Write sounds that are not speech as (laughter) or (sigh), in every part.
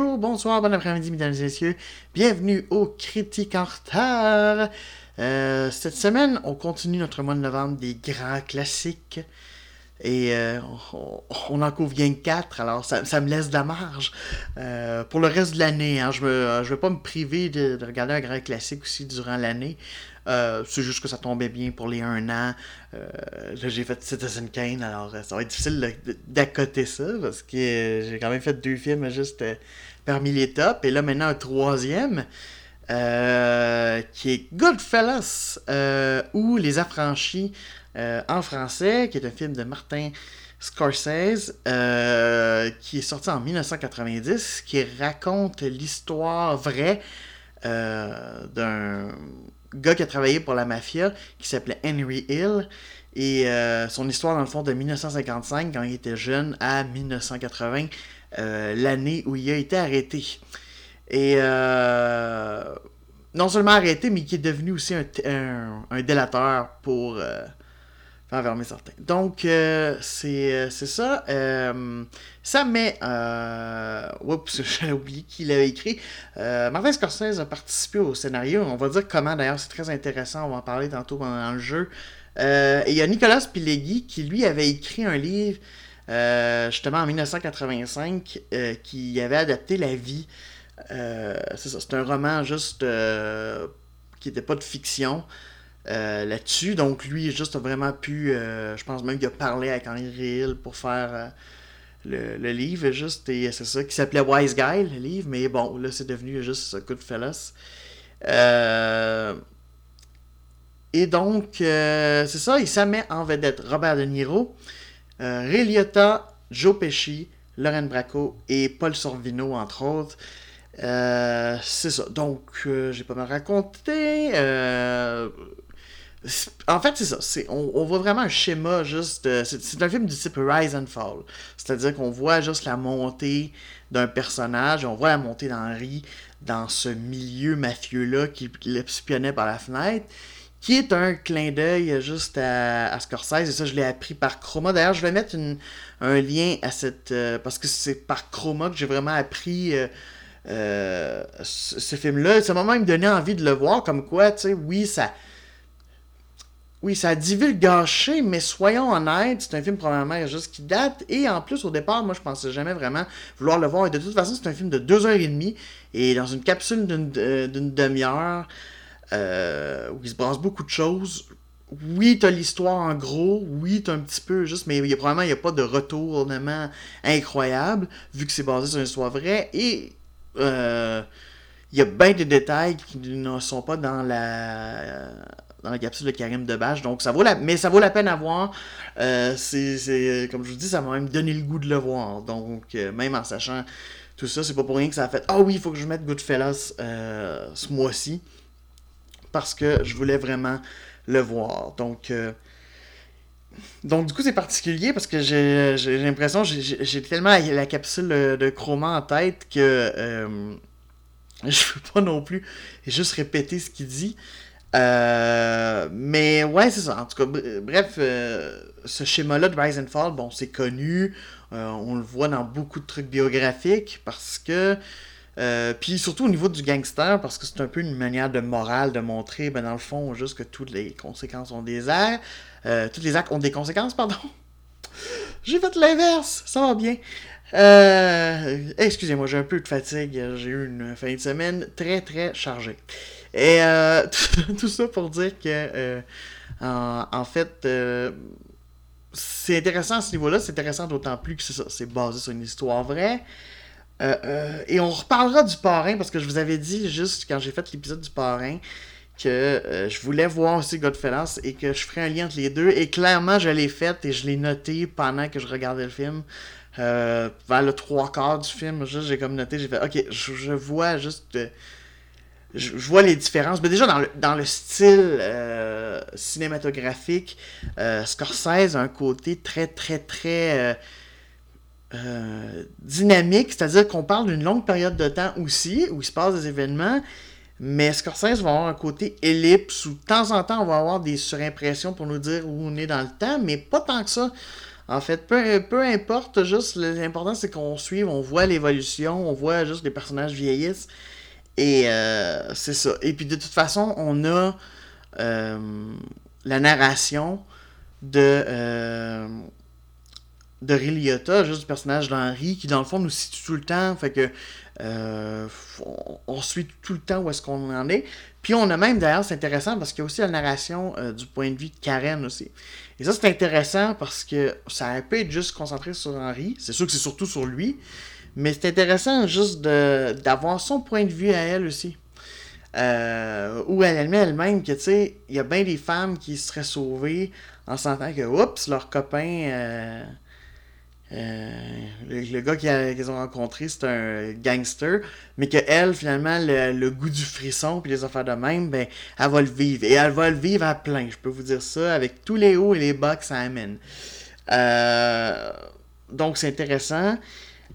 Bonjour, bonsoir, bon après-midi, mesdames et messieurs. Bienvenue au Critique en retard. Euh, cette semaine, on continue notre mois de novembre des grands classiques. Et euh, on, en couvre bien 4, alors ça, me laisse de la marge. Euh, pour le reste de l'année, hein, je ne vais pas me priver de, regarder un grand classique aussi durant l'année. c'est juste que ça tombait bien pour les 1 an. là, j'ai fait Citizen Kane, alors ça va être difficile d'accoter ça, parce que j'ai quand même fait deux films juste parmi les tops. Et là, maintenant, un troisième. Euh, qui est Goodfellas, euh, ou Les Affranchis euh, en français, qui est un film de Martin Scorsese, qui est sorti en 1990, qui raconte l'histoire vraie d'un gars qui a travaillé pour la mafia, qui s'appelait Henry Hill, et son histoire, dans le fond, de 1955, quand il était jeune, à 1980, l'année où il a été arrêté. Et euh, non seulement arrêté, mais qui est devenu aussi un, un, délateur pour euh, faire fermer certains. Donc, euh, c'est ça. ça met. oups, (laughs) j'ai oublié qui l'avait écrit. Martin Scorsese a participé au scénario. On va dire comment d'ailleurs, c'est très intéressant. On va en parler tantôt dans le jeu. Et il y a Nicolas Pileggi qui, lui, avait écrit un livre. justement en 1985, qui avait adapté la vie euh, c'est ça, c'est un roman juste euh, qui n'était pas de fiction euh, là-dessus. Donc lui, juste a vraiment pu, je pense même qu'il a parlé avec Henry Hill pour faire le, livre, juste, et c'est ça, qui s'appelait Wise Guy, le livre, mais bon, là c'est devenu juste Goodfellas. Et donc, c'est ça, il s'en met en vedette Robert De Niro, Liotta, Joe Pesci, Lauren Bracco et Paul Sorvino, entre autres. Euh, c'est ça. Donc, euh, j'ai pas mal raconté. Euh, en fait, c'est ça. on, voit vraiment un schéma juste. c'est, un film du type Rise and Fall. C'est-à-dire qu'on voit juste la montée d'un personnage. On voit la montée d'Henri dans ce milieu mafieux-là qui l'espionnait par la fenêtre. Qui est un clin d'œil juste à, Scorsese. Et ça, je l'ai appris par Chroma. D'ailleurs, je vais mettre un lien à cette. parce que c'est par Chroma que j'ai vraiment appris euh, ce, film-là. Ça m'a même donné envie de le voir, comme quoi, tu sais, oui, ça. Oui, ça a gâché, mais soyons honnêtes, c'est un film probablement juste qui date. Et en plus, au départ, moi, je pensais jamais vraiment vouloir le voir. Et de toute façon, c'est un film de deux heures et demie. Et dans une capsule d'une euh, demi-heure, euh, où il se brasse beaucoup de choses. Oui, t'as l'histoire en gros. Oui, t'as un petit peu juste, mais y a, probablement, il n'y a pas de retournement incroyable, vu que c'est basé sur une histoire vraie. Et euh, il y a bien des détails qui ne sont pas dans la dans la capsule de Karim Debache. Donc ça vaut la mais ça vaut la peine à voir. Euh, c'est comme je vous dis, ça m'a même donné le goût de le voir. Donc euh, même en sachant tout ça, c'est pas pour rien que ça a fait Ah oui, il faut que je mette Goodfellas ce mois-ci. Parce que je voulais vraiment le voir. Donc donc, du coup, c'est particulier parce que j'ai l'impression, j'ai tellement la, capsule de chroma en tête que euh, (laughs) je veux pas non plus juste répéter ce qu'il dit. Euh, mais ouais, c'est ça. En tout cas, bref, euh, ce schéma-là de Rise and Fall, bon, c'est connu. on le voit dans beaucoup de trucs biographiques parce que. Puis surtout au niveau du gangster, parce que c'est un peu une manière de morale de montrer, ben, dans le fond, juste que toutes les conséquences ont des airs. Euh, tous les actes ont des conséquences, pardon. (laughs) J'ai fait l'inverse, ça va bien. Euh, excusez-moi, j'ai un peu de fatigue. J'ai eu une fin de semaine très très chargée. Et euh, (laughs) tout ça pour dire que, en, fait, c'est intéressant à ce niveau-là. C'est intéressant d'autant plus que c'est ça, c'est basé sur une histoire vraie. Et on reparlera du parrain parce que je vous avais dit juste quand j'ai fait l'épisode du parrain que euh, je voulais voir aussi Godfellas et que je ferais un lien entre les deux. Et clairement, je l'ai fait et je l'ai noté pendant que je regardais le film. Euh, vers le trois quarts du film, j'ai comme noté, j'ai fait, ok, je, vois juste. Euh, je, vois les différences. Mais déjà, dans le, dans le style cinématographique, Scorsese a un côté très, très, très. Dynamique, c'est-à-dire qu'on parle d'une longue période de temps aussi, où il se passe des événements, Mais Scorsese va avoir un côté ellipse où de temps en temps on va avoir des surimpressions pour nous dire où on est dans le temps, mais pas tant que ça. En fait, peu, peu importe, juste l'important c'est qu'on suive, on voit l'évolution, on voit juste les personnages vieillissent. Et euh, c'est ça. Et puis de toute façon, on a euh, la narration de, euh, de Ray Liotta, juste du personnage d'Henri, qui dans le fond nous situe tout le temps. Fait que euh, on, suit tout le temps où est-ce qu'on en est. Puis on a même, d'ailleurs, c'est intéressant parce qu'il y a aussi la narration euh, du point de vue de Karen aussi. Et ça, c'est intéressant parce que ça peut être juste concentré sur Henri. C'est sûr que c'est surtout sur lui. Mais c'est intéressant juste d'avoir son point de vue à elle aussi. Euh, où elle admet elle-même que, tu sais, il y a bien des femmes qui seraient sauvées en sentant que, oups, leur copain, euh, euh, le, gars qu'ils ont rencontré, c'est un gangster, mais que elle, finalement, le, goût du frisson puis les affaires de même, ben, elle va le vivre. Et elle va le vivre à plein, je peux vous dire ça, avec tous les hauts et les bas que ça amène. donc, c'est intéressant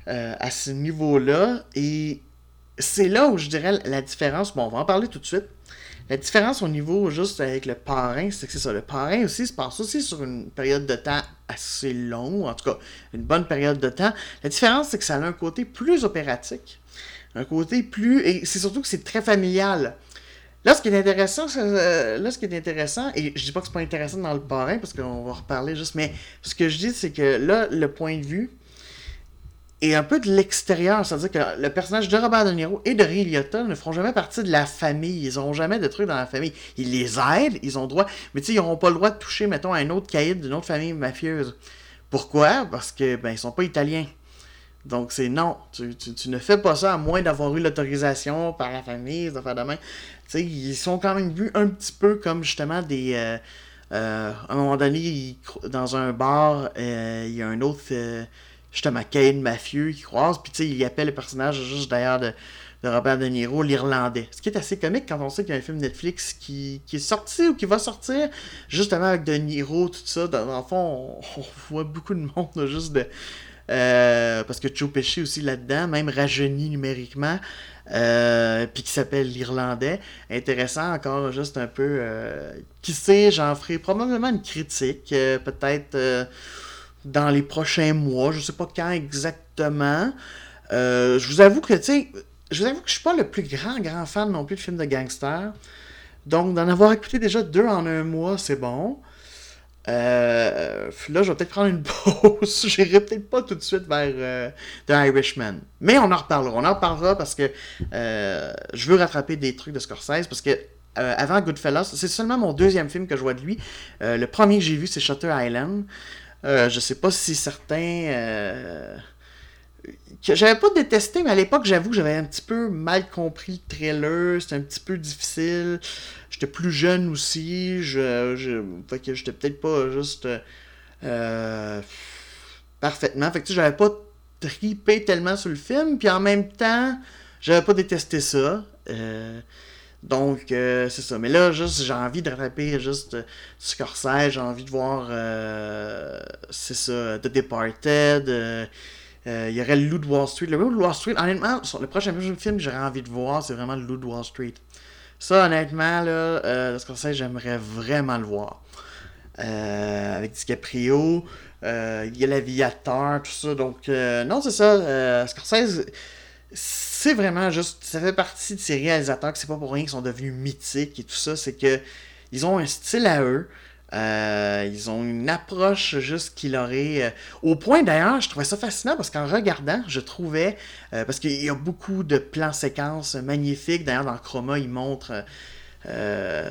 à ce niveau-là. Et c'est là où je dirais la différence. Bon, on va en parler tout de suite. La différence au niveau juste avec le parrain, c'est que c'est ça. Le parrain aussi se passe aussi sur une période de temps assez longue, en tout cas une bonne période de temps. La différence, c'est que ça a un côté plus opératique. Un côté plus. Et c'est surtout que c'est très familial. Là, ce qui est intéressant, euh, là, ce qui est intéressant, et je dis pas que c'est pas intéressant dans le parrain, parce qu'on va reparler juste, mais ce que je dis, c'est que là, le point de vue, et un peu de l'extérieur. C'est-à-dire que le personnage de Robert De Niro et de Ray Liotta ne feront jamais partie de la famille. Ils n'auront jamais de trucs dans la famille. Ils les aident, ils ont droit. Mais tu sais, ils n'auront pas le droit de toucher, mettons, un autre caïd d'une autre famille mafieuse. Pourquoi? Parce que, ben, ils sont pas italiens. Donc, c'est non. Tu, ne fais pas ça à moins d'avoir eu l'autorisation par la famille, ça fait de Tu sais, ils sont quand même vus un petit peu comme justement des. Euh, euh, à un moment donné, dans un bar, euh, il y a un autre justement Kane mafieux qui croise, puis tu sais, il appelle le personnage juste d'ailleurs de, Robert De Niro, l'Irlandais. Ce qui est assez comique quand on sait qu'il y a un film Netflix qui, est sorti ou qui va sortir, justement avec De Niro, tout ça. Dans, le fond, on, voit beaucoup de monde juste de. Euh, parce que Joe Pesci aussi là-dedans, même rajeuni numériquement, euh, puis qui s'appelle l'Irlandais. Intéressant encore, juste un peu. Euh, qui sait, j'en ferai probablement une critique, peut-être dans les prochains mois. Je sais pas quand exactement. Euh, je vous avoue que, tu sais, je vous avoue que je suis pas le plus grand, grand fan non plus de films de gangsters. Donc, d'en avoir écouté déjà deux en un mois, c'est bon. Euh, là, je vais peut-être prendre une (laughs) pause. J'irai peut-être pas tout de suite vers euh, The Irishman. Mais on en reparlera. On en reparlera parce que je veux rattraper des trucs de Scorsese. Parce que avant Goodfellas, c'est seulement mon deuxième film que je vois de lui. le premier que j'ai vu, c'est Shutter Island. Euh, je sais pas si certains. Euh, j'avais pas détesté, mais à l'époque, j'avoue que j'avais un petit peu mal compris le trailer. C'était un petit peu difficile. J'étais plus jeune aussi. Je, je... Fait que j'étais peut-être pas juste. Euh, parfaitement. Fait que j'avais pas tripé tellement sur le film. Puis en même temps, j'avais pas détesté ça. Donc, euh, c'est ça. Mais là, juste, j'ai envie de rattraper juste euh, Scorsese, j'ai envie de voir, euh, c'est ça, The Departed. Il y aurait le Loup de Wall Street. Le Loup Wall Street, honnêtement, le prochain film que j'aurais envie de voir, c'est vraiment le Loup de Wall Street. Ça, honnêtement, là, Scorsese, j'aimerais vraiment le voir. avec DiCaprio, il y a l'aviateur, tout ça. Donc, non, c'est ça. Scorsese c'est vraiment juste. Ça fait partie de ces réalisateurs que c'est pas pour rien qu'ils sont devenus mythiques et tout ça. C'est que ils ont un style à eux. Euh, ils ont une approche juste qui est... Euh, au point d'ailleurs, je trouvais ça fascinant parce qu'en regardant, je trouvais. Euh, parce qu'il y a beaucoup de plans séquences magnifiques. D'ailleurs, dans Chroma, ils montrent.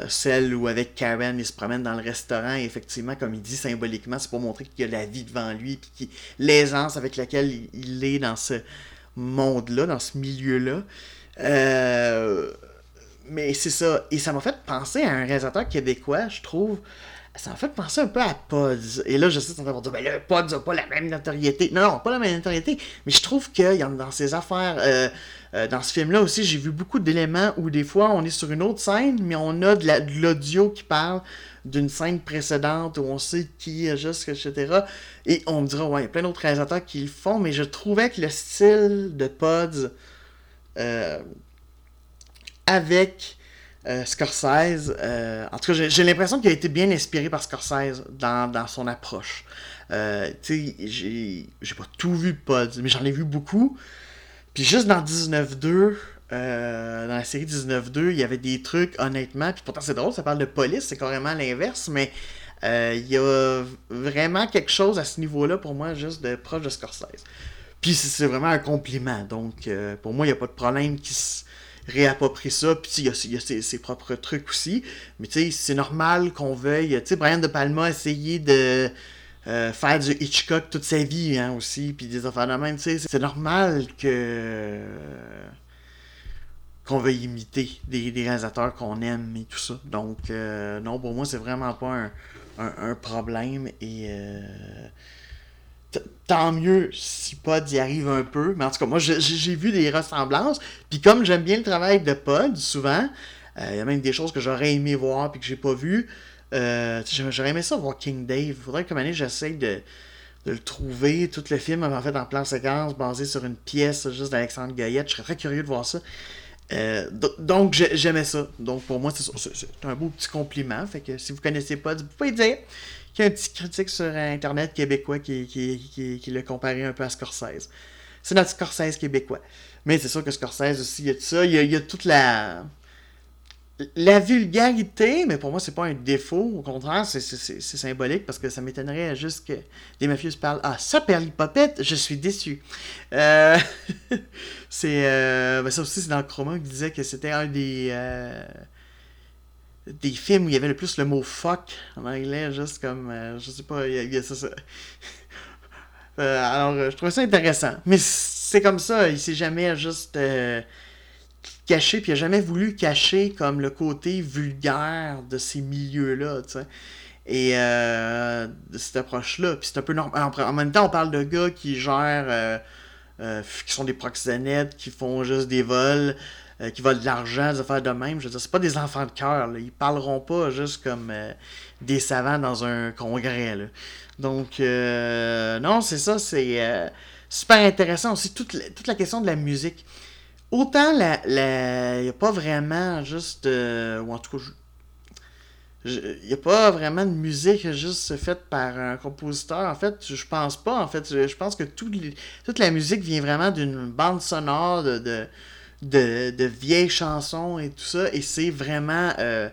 celle où avec Karen il se promène dans le restaurant effectivement comme il dit symboliquement c'est pour montrer qu'il y a la vie devant lui puis l'aisance avec laquelle il est dans ce, monde-là, dans ce milieu-là. Euh, mais c'est ça. Et ça m'a fait penser à un réalisateur québécois, je trouve. Ça m'a fait penser un peu à Pods. Et là, je sais, va dire, ben là, Pods n'a pas la même notoriété. Non, non, pas la même notoriété. Mais je trouve que dans ses affaires, euh, euh, dans ce film-là aussi, j'ai vu beaucoup d'éléments où des fois, on est sur une autre scène, mais on a de l'audio qui parle d'une scène précédente où on sait qui est juste, etc. Et on me dira, ouais, il y a plein d'autres réalisateurs qui le font, mais je trouvais que le style de Pods euh, avec Scorsese. en tout cas, j'ai l'impression qu'il a été bien inspiré par Scorsese dans, dans son approche. tu sais, j'ai pas tout vu Pod, mais j'en ai vu beaucoup. Puis juste dans 19-2, euh, dans la série 19-2, il y avait des trucs, honnêtement, puis pourtant c'est drôle, ça parle de police, c'est carrément l'inverse, mais euh, il y a vraiment quelque chose à ce niveau-là pour moi, juste de proche de Scorsese. Puis c'est vraiment un compliment, donc euh, pour moi, il n'y a pas de problème qui se réapproprie ça, puis il y a, ses, propres trucs aussi, mais tu sais, c'est normal qu'on veuille, tu sais, Brian De Palma a essayé de... faire du Hitchcock toute sa vie hein, aussi, puis des affaires de même, tu sais, c'est normal que qu'on veut imiter des, réalisateurs qu'on aime et tout ça. Donc, euh, non, pour moi, c'est vraiment pas un, problème. Et euh, tant mieux si Pod y arrive un peu. Mais en tout cas, moi, j'ai vu des ressemblances. Puis comme j'aime bien le travail de Pod, souvent, euh, il y a même des choses que j'aurais aimé voir puis que j'ai pas vu. j'aurais aimé ça voir King Dave. Faudrait que année, j'essaye de, le trouver. Tout le film, en fait, en plan séquence, basé sur une pièce juste d'Alexandre Gaillette. Je serais très curieux de voir ça. Euh, donc, j'aimais ça. Donc, pour moi, c'est un beau petit compliment. Fait que si vous connaissez pas, vous pouvez dire qu'il y a un petit critique sur Internet québécois qui, qui, qui, l'a comparé un peu à Scorsese. C'est notre Scorsese québécois. Mais c'est sûr que Scorsese aussi, il y a tout ça. Il y a toute la la vulgarité, mais pour moi, c'est pas un défaut. Au contraire, c'est symbolique parce que ça m'étonnerait juste que des mafieux parlent Ah, ça, Perlipopette, je suis déçu. Euh, (laughs) c'est. Euh, ben ça aussi, c'est dans Chroma qui disait que c'était un des. Euh, des films où il y avait le plus le mot fuck en anglais, juste comme. je sais pas, il y, a, ça. (laughs) alors, je trouve ça intéressant. Mais c'est comme ça, il s'est jamais juste caché, puis il n'a jamais voulu cacher comme le côté vulgaire de ces milieux-là, tu sais. Et euh, de cette approche-là. C'est un peu normal. En, même temps, on parle de gars qui gèrent, euh, euh, qui sont des proxénètes, qui font juste des vols, qui volent de l'argent, des affaires de même. Je veux dire, c'est pas des enfants de cœur. Ils parleront pas juste comme des savants dans un congrès. Là. Donc, non, c'est ça, c'est super intéressant aussi. Toute toute la question de la musique autant la, il n'y a pas vraiment juste. Euh, ou en tout cas, il n'y a pas vraiment de musique juste faite par un compositeur. En fait, je pense pas. En fait, je, pense que toute la musique vient vraiment d'une bande sonore de, de, vieilles chansons et tout ça. Et c'est vraiment. Euh,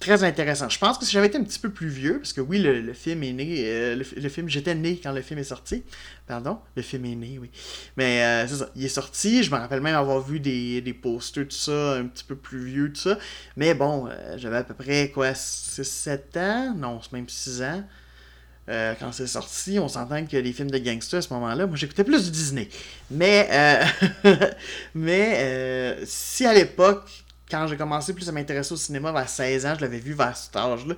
très intéressant. Je pense que si j'avais été un petit peu plus vieux, parce que oui, le, film est né, euh, le, film, j'étais né quand le film est sorti. Pardon, le film est né, oui. Mais euh, c'est ça, il est sorti, je me rappelle même avoir vu des, des posters, tout ça, un petit peu plus vieux, tout ça. Mais bon, euh, j'avais à peu près, quoi, 6-7 ans, non, même 6 ans. quand c'est sorti, on s'entend que les films de gangsters à ce moment-là, moi j'écoutais plus du Disney. Mais, (laughs) mais si à l'époque, quand j'ai commencé plus à m'intéresser au cinéma vers 16 ans, je l'avais vu vers cet âge-là,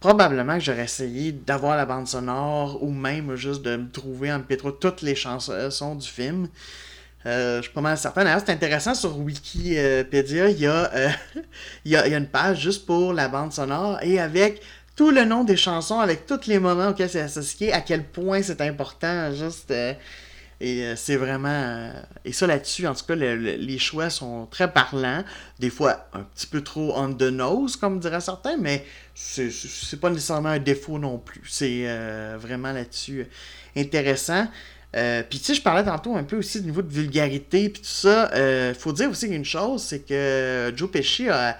probablement que j'aurais essayé d'avoir la bande sonore ou même juste de me trouver en pétro toutes les chansons du film. Euh, je suis pas mal certain. D'ailleurs, c'est intéressant sur Wikipédia, il y, a, euh, (laughs) il y, a, une page juste pour la bande sonore et avec tout le nom des chansons, avec tous les moments auxquels c'est associé, à quel point c'est important. Juste. Euh, et euh, c'est vraiment. Euh, et ça là-dessus, en tout cas, les choix sont très parlants. Des fois, un petit peu trop on the nose, comme diraient certains, mais c'est pas nécessairement un défaut non plus. C'est euh, vraiment là-dessus intéressant. puis tu sais, je parlais tantôt un peu aussi du niveau de vulgarité, puis tout ça. Faut dire aussi une chose, c'est que Joe Pesci a,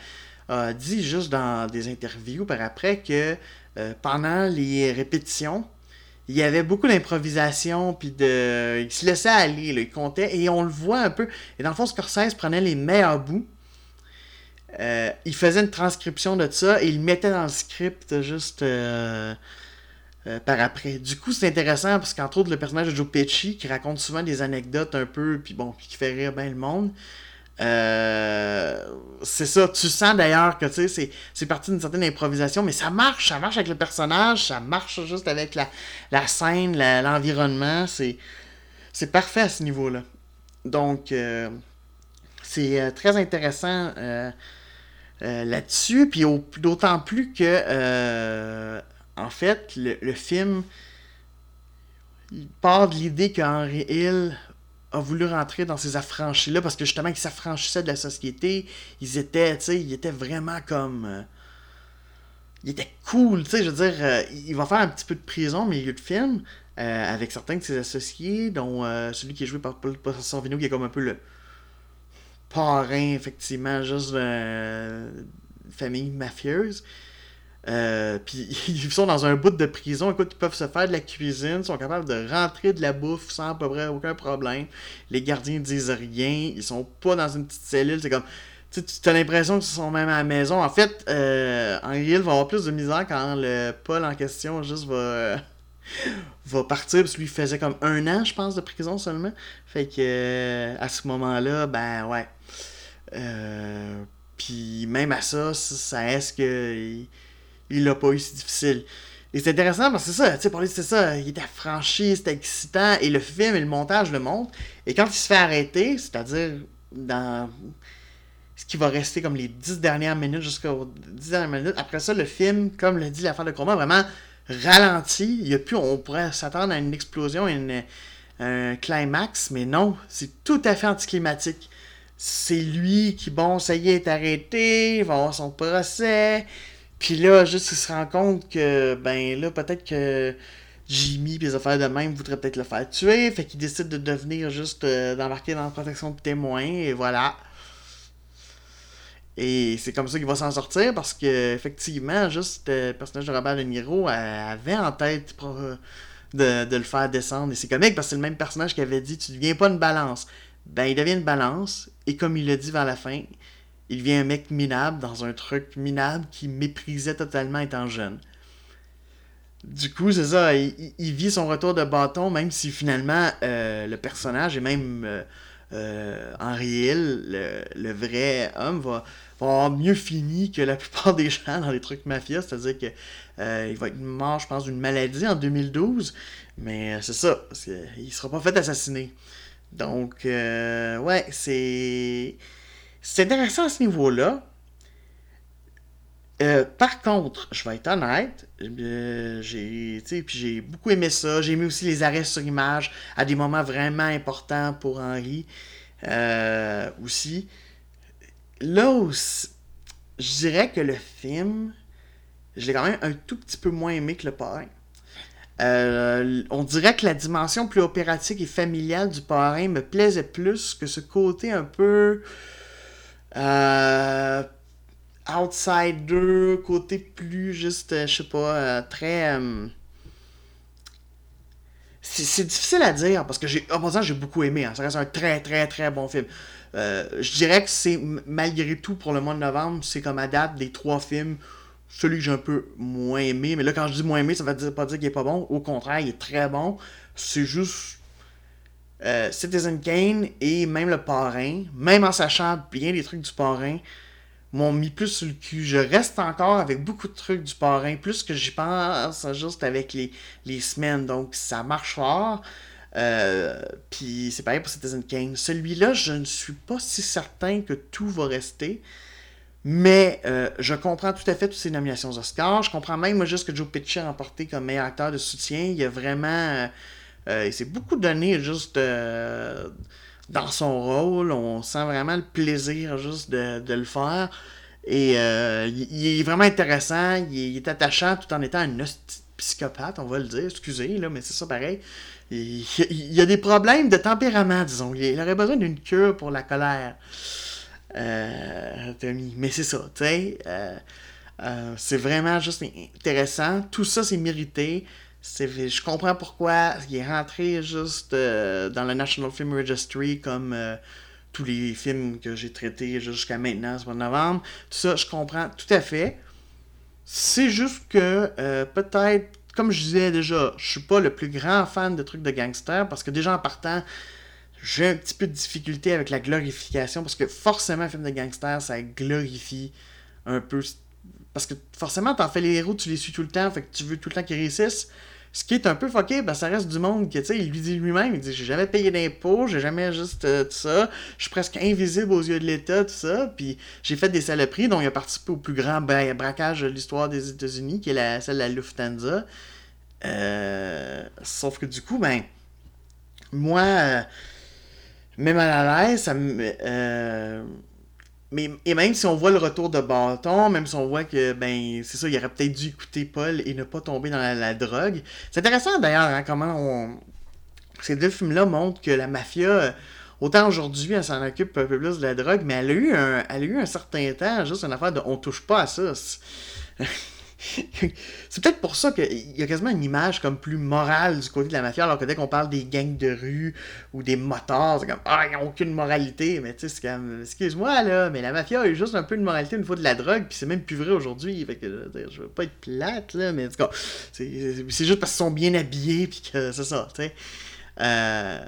dit juste dans des interviews par après que pendant les répétitions, il y avait beaucoup d'improvisation, puis de... il se laissait aller, il comptait, et on le voit un peu. Et dans le fond, Scorsese prenait les meilleurs bouts, euh, il faisait une transcription de ça, et il mettait dans le script juste euh, euh, par après. Du coup, c'est intéressant, parce qu'entre autres, le personnage de Joe Pesci, qui raconte souvent des anecdotes un peu, puis bon, qui fait rire bien le monde, euh, c'est ça, tu sens d'ailleurs que tu c'est parti d'une certaine improvisation, mais ça marche, ça marche avec le personnage, ça marche juste avec la, la scène, l'environnement, c'est c'est parfait à ce niveau-là. Donc, euh, c'est euh, très intéressant là-dessus, puis d'autant plus que, en fait, le, film, il part de l'idée qu'Henry Hill a voulu rentrer dans ces affranchis-là parce que justement, ils s'affranchissaient de la société. Ils étaient, tu sais, ils étaient vraiment comme. Euh, il était cool, tu sais, je veux dire, euh, il va faire un petit peu de prison au milieu de film euh, avec certains de ses associés, dont celui qui est joué par Paul Sorvino, qui est comme un peu le parrain, effectivement, juste d'une famille mafieuse. Euh, puis (laughs) ils sont dans un bout de prison, écoute, ils peuvent se faire de la cuisine, ils sont capables de rentrer de la bouffe sans à peu près aucun problème. Les gardiens disent rien, ils sont pas dans une petite cellule, c'est comme. Tu as l'impression qu'ils sont même à la maison. En fait, euh, Henry Hill va avoir plus de misère quand le Paul en question juste va, (laughs) va partir, parce que lui faisait comme un an, je pense, de prison seulement. Fait que euh, à ce moment-là, ben ouais. Euh, puis même à ça, ça, est-ce que l'a pas eu si difficile. Et c'est intéressant parce que c'est ça, tu sais, c'est ça, il était affranchi, c'était excitant, et le film et le montage le montrent. Et quand il se fait arrêter, c'est-à-dire dans ce qui va rester comme les dix dernières minutes jusqu'aux dix dernières minutes, après ça, le film, comme le dit l'affaire de combat, vraiment ralenti. Il y a plus, on pourrait s'attendre à une explosion, une, un climax, mais non, c'est tout à fait anticlimatique. C'est lui qui, bon, ça y est, est arrêté, il va avoir son procès, puis là, juste il se rend compte que, ben là, peut-être que Jimmy et les affaires de même voudraient peut-être le faire tuer. Fait qu'il décide de devenir juste euh, d'embarquer dans la protection de témoins. Et voilà. Et c'est comme ça qu'il va s'en sortir parce que effectivement, juste euh, le personnage de Robert De Niro avait en tête de, de, le faire descendre. Et c'est comique parce que c'est le même personnage qui avait dit Tu deviens pas une balance. Ben, il devient une balance. Et comme il l'a dit vers la fin, il devient un mec minable dans un truc minable qui méprisait totalement étant jeune. Du coup, c'est ça, il, vit son retour de bâton, même si finalement euh, le personnage et même euh, euh, le, vrai homme, va, avoir mieux fini que la (laughs) plupart des gens dans les trucs mafias, c'est-à-dire que il va être mort, je pense, d'une maladie en 2012, mais c'est ça, il sera pas fait assassiner. Donc, ouais, c'est c'est intéressant à ce niveau-là. Euh, par contre, je vais être honnête, euh, j'ai beaucoup aimé ça. J'ai aimé aussi les arrêts sur image à des moments vraiment importants pour Henri euh, aussi. Là je dirais que le film, je l'ai quand même un tout petit peu moins aimé que le parrain. on dirait que la dimension plus opératique et familiale du parrain me plaisait plus que ce côté un peu euh, outsider, côté plus juste, euh, je sais pas, euh, très. C'est difficile à dire parce que j'ai, en j'ai beaucoup aimé. Hein. Ça reste un très, très, très bon film. je dirais que c'est, malgré tout, pour le mois de novembre, c'est comme à date des trois films, celui que j'ai un peu moins aimé. Mais là, quand je dis moins aimé, ça veut pas dire qu'il est pas bon. Au contraire, il est très bon. C'est juste euh, Citizen Kane et même le parrain, même en sachant bien les trucs du parrain, m'ont mis plus sur le cul. Je reste encore avec beaucoup de trucs du parrain, plus que j'y pense juste avec les, les semaines. Donc ça marche fort. Euh, puis c'est pareil pour Citizen Kane. Celui-là, je ne suis pas si certain que tout va rester. Mais euh, je comprends tout à fait toutes ces nominations Oscar. Je comprends même moi, juste que Joe Pesci a remporté comme meilleur acteur de soutien. Il y a vraiment il s'est beaucoup donné juste euh, dans son rôle. On sent vraiment le plaisir juste de, le faire. Et euh, il, est vraiment intéressant. Il est, attachant tout en étant un psychopathe, on va le dire. Excusez, là, mais c'est ça pareil. Il, a des problèmes de tempérament, disons. Il, aurait besoin d'une cure pour la colère. Mais c'est ça, tu sais. c'est vraiment juste intéressant. Tout ça, c'est mérité je comprends pourquoi il est rentré juste euh, dans le National Film Registry comme euh, tous les films que j'ai traités jusqu'à maintenant, ce mois de novembre. Tout ça, je comprends tout à fait. C'est juste que euh, peut-être, comme je disais déjà, je suis pas le plus grand fan de trucs de gangsters parce que déjà en partant, j'ai un petit peu de difficulté avec la glorification parce que forcément un film de gangster, ça glorifie un peu parce que forcément, t'en fais les héros, tu les suis tout le temps, fait que tu veux tout le temps qu'ils réussissent. Ce qui est un peu fucké, ben, ça reste du monde qui, tu sais, il lui dit lui-même, il dit, j'ai jamais payé d'impôts, j'ai jamais juste euh, tout ça, je suis presque invisible aux yeux de l'État, tout ça, puis j'ai fait des saloperies dont il a participé au plus grand braquage de l'histoire des États-Unis, qui est la, celle de la Lufthansa. Euh, sauf que du coup, ben, moi, euh, mal à l'aise. Ça me. Mais, et même si on voit le retour de bâton, même si on voit que, ben, c'est ça, il aurait peut-être dû écouter Paul et ne pas tomber dans la, drogue. C'est intéressant d'ailleurs, hein, comment on. Ces deux films-là montrent que la mafia, autant aujourd'hui, elle s'en occupe un peu plus de la drogue, mais elle a eu un, elle a eu un certain temps, juste une affaire de on touche pas à ça. C'est peut-être pour ça qu'il y a quasiment une image comme plus morale du côté de la mafia, alors que dès qu'on parle des gangs de rue ou des motards, c'est comme Ah, ils n'ont aucune moralité. Mais tu sais, c'est comme Excuse-moi là, mais la mafia a eu juste un peu de moralité une fois de la drogue, puis c'est même plus vrai aujourd'hui. Fait que je veux pas être plate, là, mais en tout cas, c'est juste parce qu'ils sont bien habillés, puis que c'est ça, tu sais. Euh,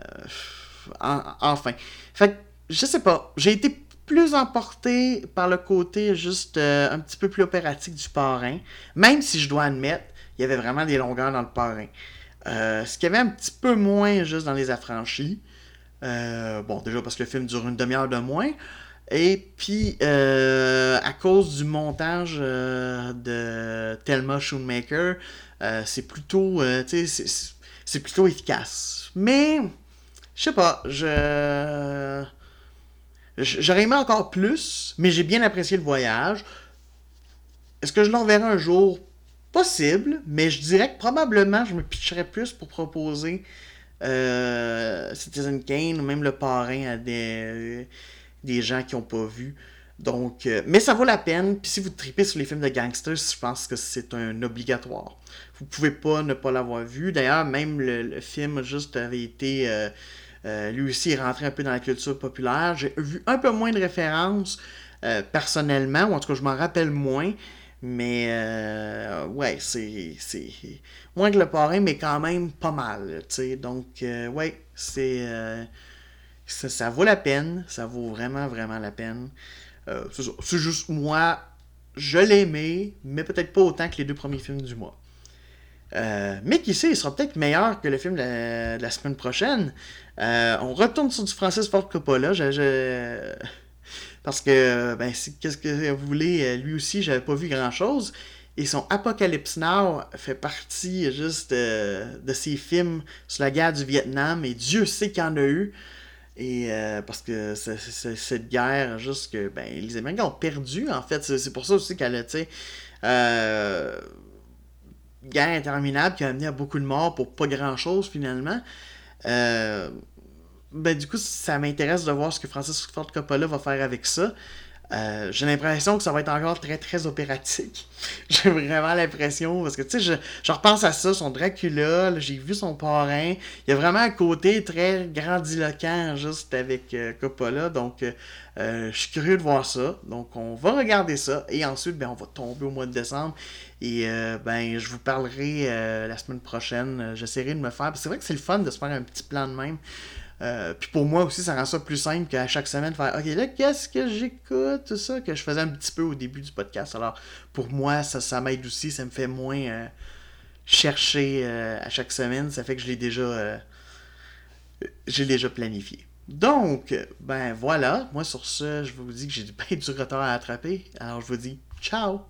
enfin. Fait je sais pas, j'ai été plus emporté par le côté juste euh, un petit peu plus opératique du parrain, même si je dois admettre, il y avait vraiment des longueurs dans le parrain. Euh, ce qu'il y avait un petit peu moins juste dans les affranchis. Euh, bon, déjà parce que le film dure une demi-heure de moins. Et puis, à cause du montage de Thelma Schoonmaker, c'est plutôt, c'est plutôt efficace. Mais, je sais pas, je J'aurais aimé encore plus, mais j'ai bien apprécié le voyage. Est-ce que je l'en verrai un jour? Possible, mais je dirais que probablement je me pitcherais plus pour proposer euh, Citizen Kane ou même le parrain à des, des gens qui n'ont pas vu. Donc, euh, mais ça vaut la peine. Puis si vous tripez sur les films de gangsters, je pense que c'est un obligatoire. Vous pouvez pas ne pas l'avoir vu. D'ailleurs, même le, film juste avait été euh, euh, lui aussi est rentré un peu dans la culture populaire. J'ai vu un peu moins de références euh, personnellement, ou en tout cas je m'en rappelle moins. Mais euh, ouais, c'est, moins que le parrain, mais quand même pas mal. Donc ouais, c'est ça, vaut la peine. Ça vaut vraiment, vraiment la peine. c'est, juste moi, je l'aimais, mais peut-être pas autant que les deux premiers films du mois. Mais qui sait, il sera peut-être meilleur que le film de la semaine prochaine. Euh, on retourne sur du Francis Ford Coppola. Parce que, ben, qu'est-ce que vous voulez, euh, lui aussi, j'avais pas vu grand-chose. Et son Apocalypse Now fait partie juste euh, de ses films sur la guerre du Vietnam. Et Dieu sait qu'il y en a eu. Et parce que cette guerre, juste que ben, les Américains ont perdu, en fait. C'est, pour ça aussi qu'elle a, tu sais, guerre interminable qui a amené à beaucoup de morts pour pas grand-chose, finalement. Euh, ben, du coup, ça m'intéresse de voir ce que Francis Ford Coppola va faire avec ça. Euh, j'ai l'impression que ça va être encore très très opératique. (laughs) j'ai vraiment l'impression, parce que tu sais, je, je, repense à ça, son Dracula, j'ai vu son parrain. Il y a vraiment un côté très grandiloquent juste avec euh, Coppola, donc je suis curieux de voir ça. Donc on va regarder ça, et ensuite ben, on va tomber au mois de décembre. Et euh, ben, je vous parlerai euh, la semaine prochaine. J'essaierai de me faire. C'est vrai que c'est le fun de se faire un petit plan de même. Euh, puis pour moi aussi, ça rend ça plus simple qu'à chaque semaine faire OK, là, qu'est-ce que j'écoute? Tout ça, que je faisais un petit peu au début du podcast. Alors, pour moi, ça, ça m'aide aussi. Ça me fait moins chercher à chaque semaine. Ça fait que je l'ai déjà. j'ai déjà planifié. Donc, ben voilà. Moi, sur ce, je vous dis que j'ai (laughs) du retard à attraper. Alors, je vous dis ciao